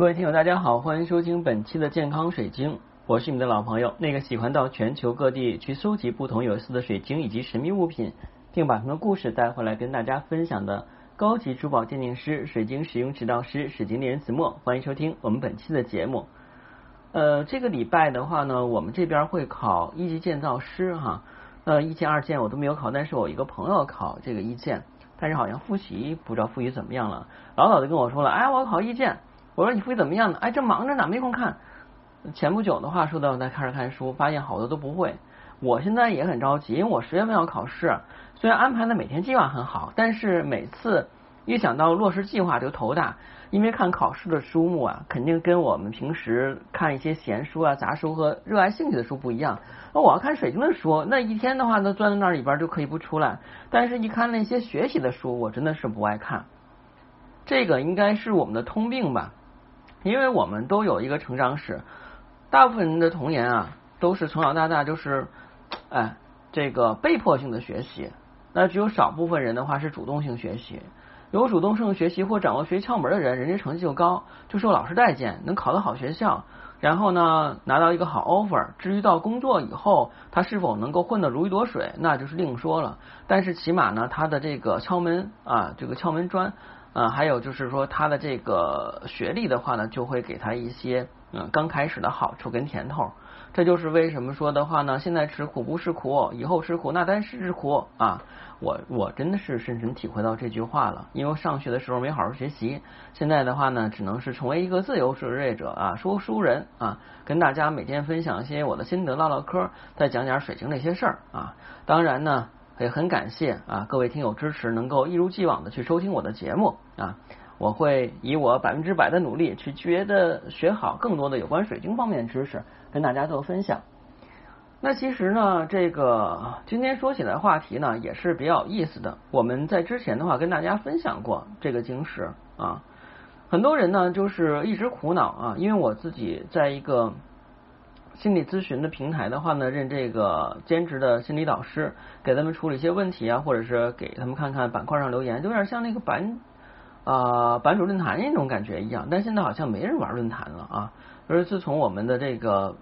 各位听友，大家好，欢迎收听本期的健康水晶，我是你们的老朋友，那个喜欢到全球各地去搜集不同有意思的水晶以及神秘物品，并把他们的故事带回来跟大家分享的高级珠宝鉴定师、水晶使用指导师水晶猎人子墨，欢迎收听我们本期的节目。呃，这个礼拜的话呢，我们这边会考一级建造师哈，呃，一建、二建我都没有考，但是我一个朋友考这个一建，但是好像复习不知道复习怎么样了，老早就跟我说了，哎，我要考一建。我说你复习怎么样呢？哎，正忙着呢，没空看。前不久的话，说到在开始看书，发现好多都不会。我现在也很着急，因为我十月份要考试。虽然安排的每天计划很好，但是每次一想到落实计划就头大。因为看考试的书目啊，肯定跟我们平时看一些闲书啊、杂书和热爱兴趣的书不一样。那我要看水晶的书，那一天的话，那钻在那里边就可以不出来。但是，一看那些学习的书，我真的是不爱看。这个应该是我们的通病吧。因为我们都有一个成长史，大部分人的童年啊，都是从小到大就是，哎，这个被迫性的学习，那只有少部分人的话是主动性学习，有主动性学习或掌握学习窍门的人，人家成绩就高，就受老师待见，能考到好学校，然后呢拿到一个好 offer。至于到工作以后，他是否能够混得如鱼得水，那就是另说了。但是起码呢，他的这个敲门啊，这个敲门砖。啊，还有就是说他的这个学历的话呢，就会给他一些嗯刚开始的好处跟甜头。这就是为什么说的话呢，现在吃苦不是苦，以后吃苦那单是苦啊。我我真的是深深体会到这句话了，因为上学的时候没好好学习，现在的话呢，只能是成为一个自由职业者啊，说书人啊，跟大家每天分享一些我的心得，唠唠嗑，再讲讲水晶那些事儿啊。当然呢。也很感谢啊，各位听友支持，能够一如既往的去收听我的节目啊，我会以我百分之百的努力去觉得学好更多的有关水晶方面的知识，跟大家做分享。那其实呢，这个今天说起来话题呢也是比较有意思的。我们在之前的话跟大家分享过这个晶石啊，很多人呢就是一直苦恼啊，因为我自己在一个。心理咨询的平台的话呢，认这个兼职的心理导师，给他们处理一些问题啊，或者是给他们看看板块上留言，就有点像那个版啊版主论坛那种感觉一样。但现在好像没人玩论坛了啊。而自从我们的这个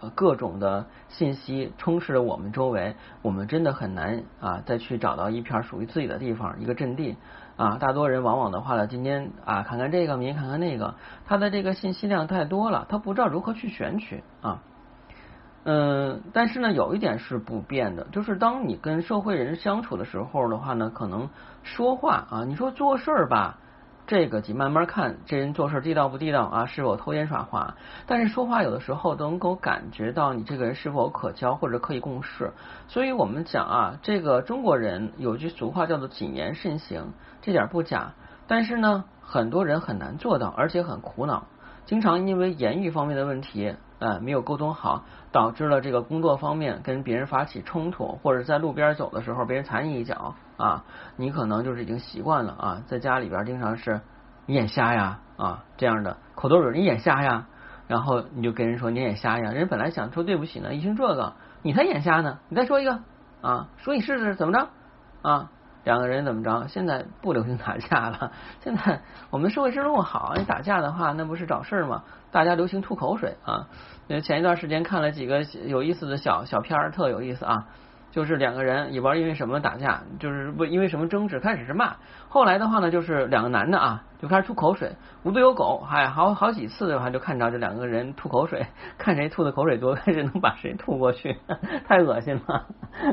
呃各种的信息充斥着我们周围，我们真的很难啊再去找到一片属于自己的地方，一个阵地啊。大多人往往的话呢，今天啊看看这个，明天看看那个，他的这个信息量太多了，他不知道如何去选取啊。嗯，但是呢，有一点是不变的，就是当你跟社会人相处的时候的话呢，可能说话啊，你说做事儿吧，这个得慢慢看，这人做事地道不地道啊，是否偷奸耍滑？但是说话有的时候都能够感觉到你这个人是否可交或者可以共事。所以我们讲啊，这个中国人有句俗话叫做谨言慎行，这点不假。但是呢，很多人很难做到，而且很苦恼，经常因为言语方面的问题。呃，没有沟通好，导致了这个工作方面跟别人发起冲突，或者在路边走的时候别人踩你一脚啊，你可能就是已经习惯了啊，在家里边经常是你眼瞎呀啊这样的口头语，你眼瞎呀，然后你就跟人说你眼瞎呀，人本来想说对不起呢，一听这个你才眼瞎呢，你再说一个啊，说你试试怎么着啊？两个人怎么着？现在不流行打架了。现在我们社会制度好，你打架的话，那不是找事儿吗？大家流行吐口水啊。那前一段时间看了几个有意思的小小片儿，特有意思啊。就是两个人也不知道因为什么打架，就是不因为什么争执，开始是骂，后来的话呢，就是两个男的啊就开始吐口水，无独有狗，还好好几次的话就看着这两个人吐口水，看谁吐的口水多，看谁能把谁吐过去，太恶心了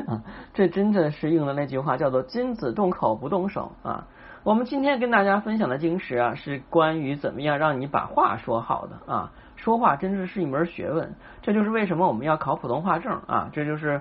啊！这真的是应了那句话，叫做金子动口不动手啊。我们今天跟大家分享的经石啊，是关于怎么样让你把话说好的啊，说话真的是一门学问，这就是为什么我们要考普通话证啊，这就是。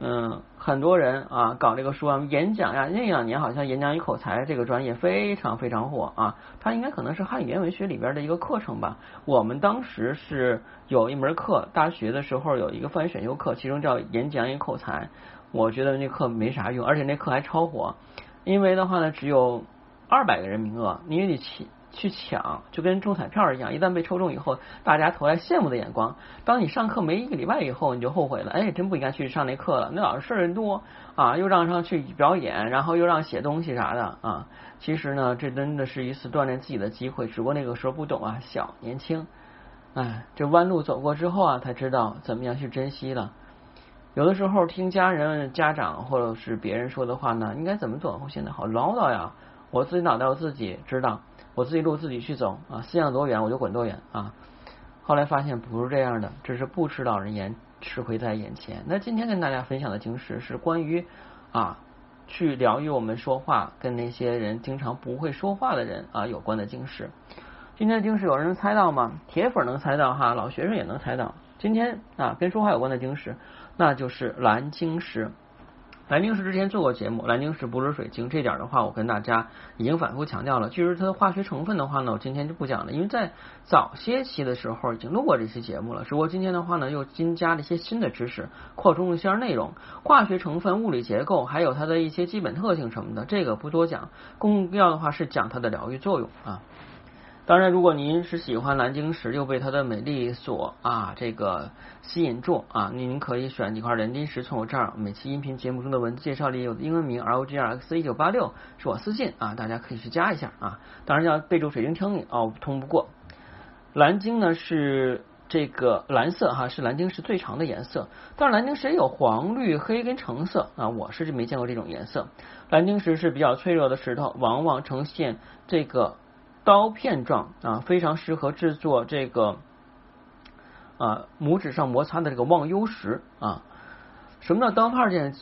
嗯，很多人啊搞这个书啊，演讲呀，那两年好像演讲与口才这个专业非常非常火啊。它应该可能是汉语言文学里边的一个课程吧。我们当时是有一门课，大学的时候有一个翻译选修课，其中叫演讲与口才。我觉得那课没啥用，而且那课还超火，因为的话呢只有二百个人名额，你也得前去抢，就跟中彩票一样，一旦被抽中以后，大家投来羡慕的眼光。当你上课没一个礼拜以后，你就后悔了，哎，真不应该去上那课了，那老师事儿人多啊，又让上去表演，然后又让写东西啥的啊。其实呢，这真的是一次锻炼自己的机会，只不过那个时候不懂啊，小年轻，哎，这弯路走过之后啊，才知道怎么样去珍惜了。有的时候听家人、家长或者是别人说的话呢，应该怎么做会显得好唠叨呀？我自己脑袋我自己知道，我自己路自己去走啊，思想多远我就滚多远啊。后来发现不是这样的，这是不吃老人言，吃亏在眼前。那今天跟大家分享的经史是关于啊，去疗愈我们说话跟那些人经常不会说话的人啊有关的经史。今天的经史有人能猜到吗？铁粉能猜到哈，老学生也能猜到。今天啊跟说话有关的经史。那就是蓝晶石。蓝晶石之前做过节目，蓝晶石不是水晶，这点的话我跟大家已经反复强调了。至于它的化学成分的话呢，我今天就不讲了，因为在早些期的时候已经录过这期节目了。只不过今天的话呢，又新加了一些新的知识，扩充一些内容。化学成分、物理结构，还有它的一些基本特性什么的，这个不多讲。更重要的话是讲它的疗愈作用啊。当然，如果您是喜欢蓝晶石，又被它的美丽所啊这个吸引住啊，您可以选几块蓝晶石从我这儿。每期音频节目中的文字介绍里有英文名 R O G R X 一九八六，是我私信啊，大家可以去加一下啊。当然要备注水晶听力哦，通不过。蓝晶呢是这个蓝色哈，是蓝晶石最长的颜色。但是蓝晶石也有黄、绿、黑跟橙色啊，我是没见过这种颜色。蓝晶石是比较脆弱的石头，往往呈现这个。刀片状啊，非常适合制作这个啊拇指上摩擦的这个忘忧石啊。什么叫刀片件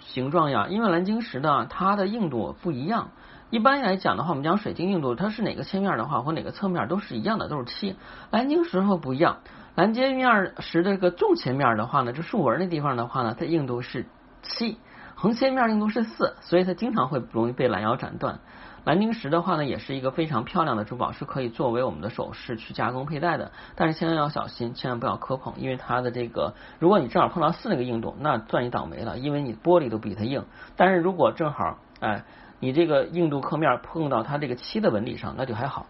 形状呀？因为蓝晶石呢，它的硬度不一样。一般来讲的话，我们讲水晶硬度，它是哪个切面的话，或哪个侧面都是一样的，都是七。蓝晶石和不一样，蓝晶面石的这个纵切面的话呢，这竖纹那地方的话呢，它硬度是七，横切面硬度是四，所以它经常会容易被拦腰斩断。蓝晶石的话呢，也是一个非常漂亮的珠宝，是可以作为我们的首饰去加工佩戴的。但是千万要小心，千万不要磕碰，因为它的这个，如果你正好碰到四那个硬度，那算你倒霉了，因为你玻璃都比它硬。但是如果正好，哎，你这个硬度刻面碰到它这个漆的纹理上，那就还好。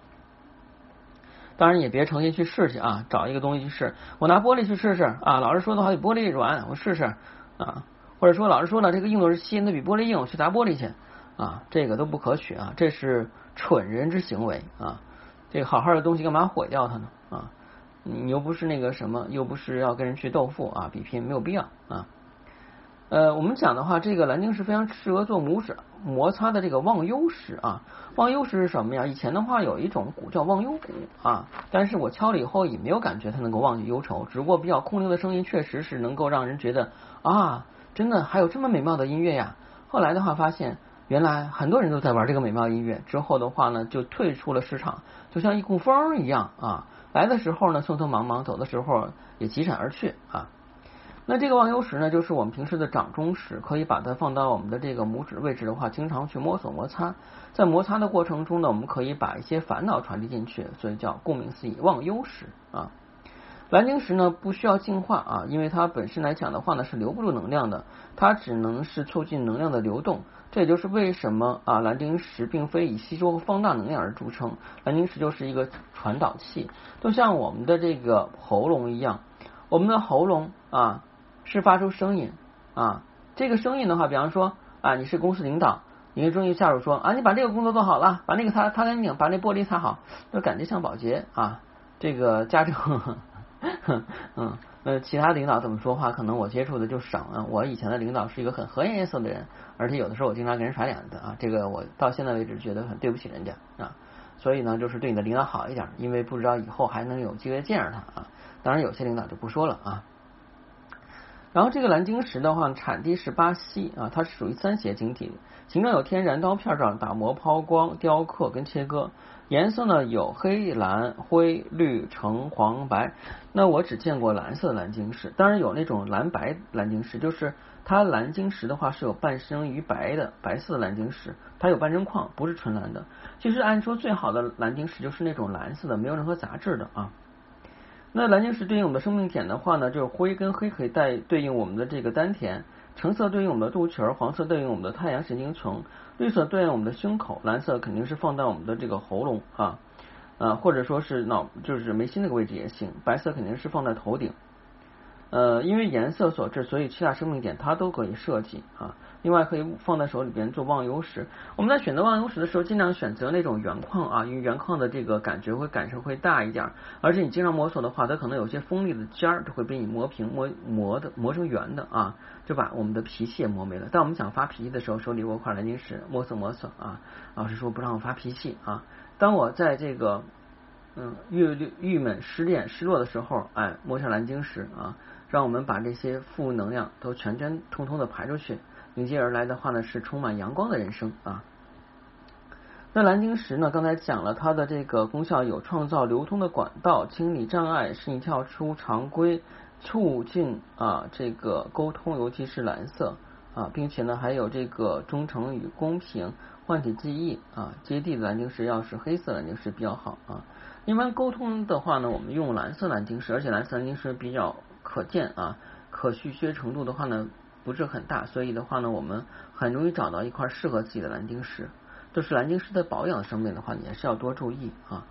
当然也别诚心去试去啊，找一个东西去试。我拿玻璃去试试啊，老师说的话，玻璃软，我试试啊。或者说老师说了，这个硬度是七，那比玻璃硬，我去砸玻璃去。啊，这个都不可取啊，这是蠢人之行为啊！这个好好的东西干嘛毁掉它呢？啊，你又不是那个什么，又不是要跟人去斗富啊，比拼没有必要啊。呃，我们讲的话，这个蓝晶石非常适合做拇指摩擦的这个忘忧石啊。忘忧石是什么呀？以前的话有一种鼓叫忘忧鼓啊，但是我敲了以后也没有感觉它能够忘记忧愁，只不过比较空灵的声音确实是能够让人觉得啊，真的还有这么美妙的音乐呀。后来的话发现。原来很多人都在玩这个美妙音乐，之后的话呢，就退出了市场，就像一股风一样啊。来的时候呢，匆匆忙忙；走的时候也急闪而去啊。那这个忘忧石呢，就是我们平时的掌中石，可以把它放到我们的这个拇指位置的话，经常去摸索摩擦。在摩擦的过程中呢，我们可以把一些烦恼传递进去，所以叫顾名思义，忘忧石啊。蓝晶石呢不需要净化啊，因为它本身来讲的话呢是留不住能量的，它只能是促进能量的流动。这也就是为什么啊蓝晶石并非以吸收和放大能量而著称，蓝晶石就是一个传导器，就像我们的这个喉咙一样，我们的喉咙啊是发出声音啊，这个声音的话，比方说啊你是公司领导，你跟中级下属说啊你把这个工作做好了，把那个擦擦干净，把那玻璃擦好，就感觉像保洁啊，这个家政。嗯，那其他领导怎么说话？可能我接触的就少啊。我以前的领导是一个很和颜悦色的人，而且有的时候我经常给人甩脸子啊。这个我到现在为止觉得很对不起人家啊。所以呢，就是对你的领导好一点，因为不知道以后还能有机会见着他啊。当然，有些领导就不说了啊。然后这个蓝晶石的话，产地是巴西啊，它是属于三斜晶体，形状有天然刀片状，打磨、抛光、雕刻跟切割。颜色呢有黑、蓝、灰、绿、橙、黄、白。那我只见过蓝色的蓝晶石，当然有那种蓝白蓝晶石，就是它蓝晶石的话是有半生于白的白色的蓝晶石，它有半真矿，不是纯蓝的。其实按说最好的蓝晶石就是那种蓝色的，没有任何杂质的啊。那蓝晶石对应我们的生命点的话呢，就是灰跟黑可以带对应我们的这个丹田，橙色对应我们的肚脐儿，黄色对应我们的太阳神经丛。绿色对应我们的胸口，蓝色肯定是放在我们的这个喉咙啊。呃，或者说是脑就是眉心那个位置也行。白色肯定是放在头顶。呃，因为颜色所致，所以七大生命点它都可以设计啊。另外可以放在手里边做忘忧石。我们在选择忘忧石的时候，尽量选择那种原矿啊，因为原矿的这个感觉会感受会大一点。而且你经常摸索的话，它可能有些锋利的尖儿，就会被你磨平、磨磨的磨成圆的啊，就把我们的脾气也磨没了。当我们想发脾气的时候，手里握块蓝晶石，摸索摸索啊。老师说不让我发脾气啊。当我在这个嗯郁郁闷、失恋、失落的时候，哎，摸下蓝晶石啊。让我们把这些负能量都全全通通的排出去，迎接而来的话呢是充满阳光的人生啊。那蓝晶石呢，刚才讲了它的这个功效有创造流通的管道、清理障碍、使你跳出常规、促进啊这个沟通，尤其是蓝色啊，并且呢还有这个忠诚与公平、唤起记忆啊。接地的蓝晶石要是黑色蓝晶石比较好啊。一般沟通的话呢，我们用蓝色蓝晶石，而且蓝色蓝晶石比较。可见啊，可续靴程度的话呢不是很大，所以的话呢，我们很容易找到一块适合自己的蓝晶石。就是蓝晶石的保养上面的话，也是要多注意啊。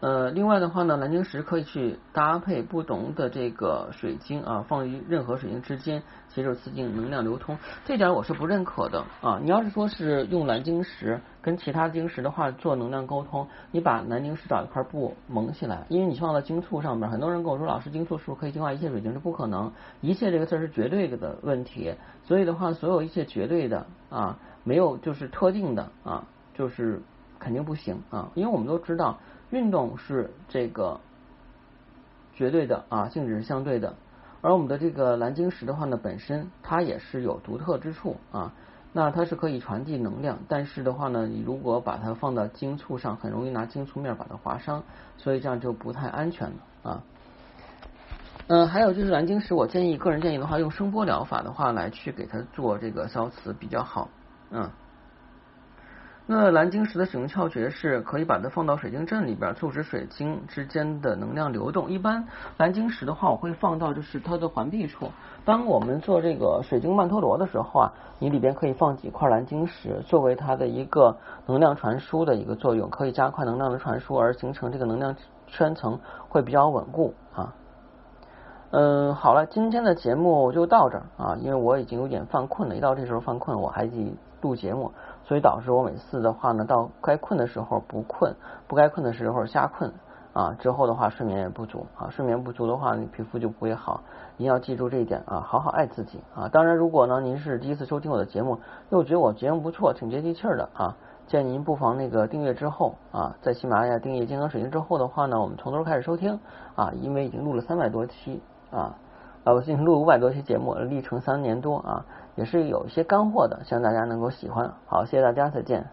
呃，另外的话呢，蓝晶石可以去搭配不同的这个水晶啊，放于任何水晶之间，携手刺激能量流通。这点我是不认可的啊。你要是说是用蓝晶石跟其他晶石的话做能量沟通，你把蓝晶石找一块布蒙起来，因为你放到晶簇上面，很多人跟我说老师晶簇是不是可以净化一切水晶？是不可能，一切这个字是绝对的问题。所以的话，所有一切绝对的啊，没有就是特定的啊，就是肯定不行啊，因为我们都知道。运动是这个绝对的啊，性质是相对的。而我们的这个蓝晶石的话呢，本身它也是有独特之处啊。那它是可以传递能量，但是的话呢，你如果把它放到晶簇上，很容易拿晶簇面把它划伤，所以这样就不太安全了啊。嗯，还有就是蓝晶石，我建议个人建议的话，用声波疗法的话来去给它做这个消磁比较好，嗯。那蓝晶石的使用窍诀是可以把它放到水晶阵里边，促使水晶之间的能量流动。一般蓝晶石的话，我会放到就是它的环壁处。当我们做这个水晶曼陀罗的时候啊，你里边可以放几块蓝晶石，作为它的一个能量传输的一个作用，可以加快能量的传输，而形成这个能量圈层会比较稳固啊。嗯，好了，今天的节目就到这儿啊，因为我已经有点犯困了，一到这时候犯困，我还得录节目。所以导致我每次的话呢，到该困的时候不困，不该困的时候瞎困啊。之后的话睡眠也不足啊，睡眠不足的话，你皮肤就不会好。一定要记住这一点啊，好好爱自己啊。当然，如果呢您是第一次收听我的节目，又觉得我节目不错，挺接地气儿的啊，建议您不妨那个订阅之后啊，在喜马拉雅订阅健康水晶之后的话呢，我们从头开始收听啊，因为已经录了三百多期啊，啊，我已经录五百多期节目，历程三年多啊。也是有一些干货的，希望大家能够喜欢。好，谢谢大家，再见。